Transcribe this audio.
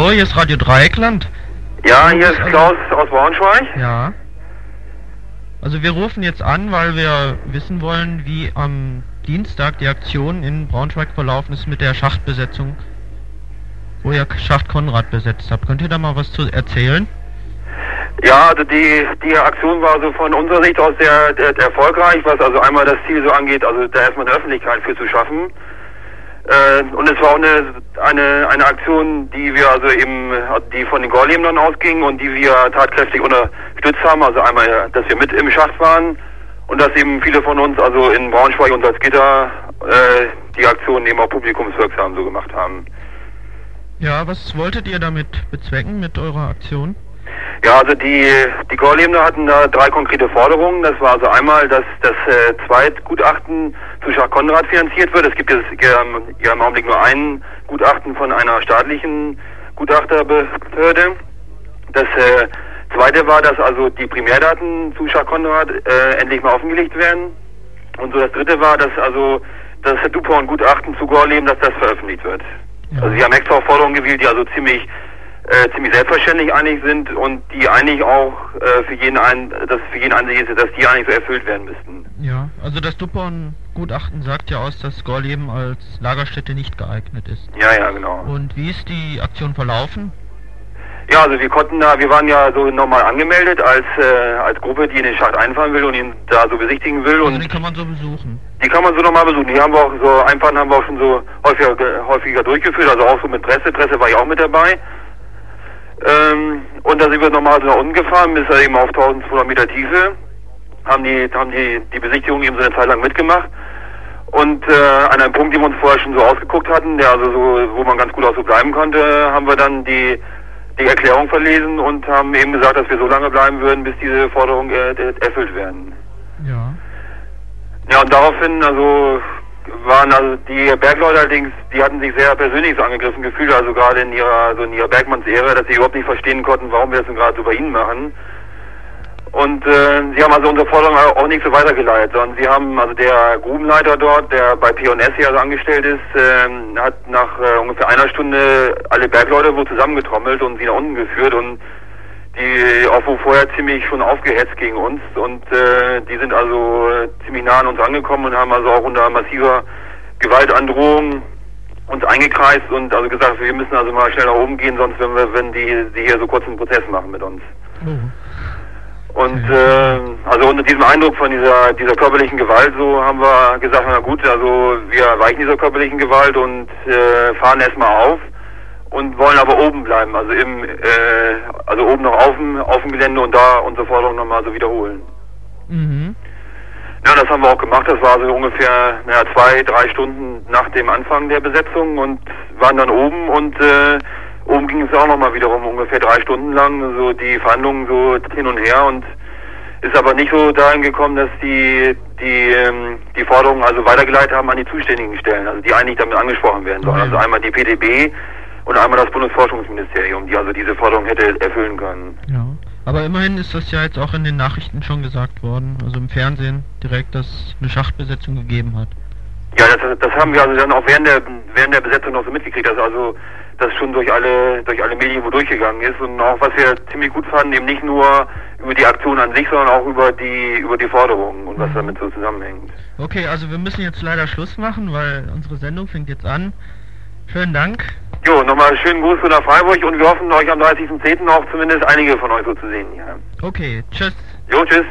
Hallo, hier ist Radio Dreieckland. Ja, hier ist Klaus aus Braunschweig. Ja. Also wir rufen jetzt an, weil wir wissen wollen, wie am Dienstag die Aktion in Braunschweig verlaufen ist mit der Schachtbesetzung, wo ihr Schacht Konrad besetzt habt. Könnt ihr da mal was zu erzählen? Ja, also die, die Aktion war so von unserer Sicht aus sehr, sehr erfolgreich, was also einmal das Ziel so angeht, also da erstmal eine Öffentlichkeit für zu schaffen. Äh, und es war auch eine, eine, eine Aktion, die wir also eben, die von den Gorlebnern ausging und die wir tatkräftig unterstützt haben. Also einmal, dass wir mit im Schacht waren und dass eben viele von uns, also in Braunschweig und Salzgitter, äh, die Aktion eben auch publikumswirksam so gemacht haben. Ja, was wolltet ihr damit bezwecken mit eurer Aktion? Ja, also die, die Gorlebner hatten da drei konkrete Forderungen. Das war also einmal, dass das äh, Zweitgutachten zu Schach Konrad finanziert wird. Es gibt jetzt ja, ja im Augenblick nur ein Gutachten von einer staatlichen Gutachterbehörde. Das äh, zweite war, dass also die Primärdaten zu Schach Konrad äh, endlich mal offengelegt werden. Und so das dritte war, dass also das DuPont-Gutachten zu Gorleben, dass das veröffentlicht wird. Ja. Also sie haben extra Forderungen gewählt, die also ziemlich äh, ziemlich selbstverständlich eigentlich sind und die eigentlich auch äh, für jeden ein, das für jeden ist, dass die eigentlich so erfüllt werden müssten. Ja, also das Dupont-Gutachten sagt ja aus, dass Gorleben als Lagerstätte nicht geeignet ist. Ja, ja, genau. Und wie ist die Aktion verlaufen? Ja, also wir konnten da, wir waren ja so nochmal angemeldet als äh, als Gruppe, die in den Schacht einfahren will und ihn da so besichtigen will. Also und die kann man so besuchen. Die kann man so nochmal besuchen. Die haben wir auch so einfahren haben wir auch schon so häufiger häufiger durchgeführt, also auch so mit Presse. Presse war ich auch mit dabei. Ähm, und da sind wir nochmal so nach unten gefahren, bis eben auf 1200 Meter Tiefe. Haben die, haben die, die Besichtigung eben so eine Zeit lang mitgemacht. Und äh, an einem Punkt, den wir uns vorher schon so ausgeguckt hatten, der also so, wo man ganz gut auch so bleiben konnte, haben wir dann die, die Erklärung verlesen und haben eben gesagt, dass wir so lange bleiben würden, bis diese Forderungen äh, erfüllt werden. Ja. Ja, und daraufhin, also waren also die Bergleute allerdings, die hatten sich sehr persönlich so angegriffen gefühlt, also gerade in ihrer, so in ihrer Bergmannsehre, dass sie überhaupt nicht verstehen konnten, warum wir das denn gerade so bei ihnen machen. Und äh, sie haben also unsere Forderung auch nicht so weitergeleitet, sondern sie haben, also der Grubenleiter dort, der bei P&S hier also angestellt ist, äh, hat nach äh, ungefähr einer Stunde alle Bergleute wohl zusammengetrommelt und sie nach unten geführt und die auch wo vorher ziemlich schon aufgehetzt gegen uns und äh, die sind also äh, ziemlich nah an uns angekommen und haben also auch unter massiver Gewaltandrohung uns eingekreist und also gesagt, wir müssen also mal schnell nach oben gehen, sonst wenn wir, wenn die, die hier so kurz einen Prozess machen mit uns. Mhm. Und äh, also unter diesem Eindruck von dieser dieser körperlichen Gewalt so haben wir gesagt, na gut, also wir weichen dieser körperlichen Gewalt und äh, fahren erstmal auf und wollen aber oben bleiben, also im, äh, also oben noch auf dem, auf dem Gelände und da unsere Forderung nochmal so wiederholen. Mhm. Ja, das haben wir auch gemacht. Das war so ungefähr naja, zwei, drei Stunden nach dem Anfang der Besetzung und waren dann oben und äh, oben ging es auch nochmal wiederum ungefähr drei Stunden lang, so die Verhandlungen so hin und her und ist aber nicht so dahin gekommen, dass die die ähm, die Forderungen also weitergeleitet haben an die zuständigen Stellen, also die eigentlich damit angesprochen werden sollen. Also einmal die PDB, und einmal das Bundesforschungsministerium, die also diese Forderung hätte erfüllen können. Ja. Aber immerhin ist das ja jetzt auch in den Nachrichten schon gesagt worden, also im Fernsehen direkt, dass es eine Schachtbesetzung gegeben hat. Ja, das, das haben wir also dann auch während der während der Besetzung noch so mitgekriegt, dass also das schon durch alle durch alle Medien wo durchgegangen ist und auch was wir ziemlich gut fanden, eben nicht nur über die Aktion an sich, sondern auch über die über die Forderungen und was mhm. damit so zusammenhängt. Okay, also wir müssen jetzt leider Schluss machen, weil unsere Sendung fängt jetzt an. Schönen Dank. Jo, nochmal schönen Gruß nach Freiburg und wir hoffen euch am 30.10. auch zumindest einige von euch so zu sehen hier. Okay, tschüss. Jo, tschüss.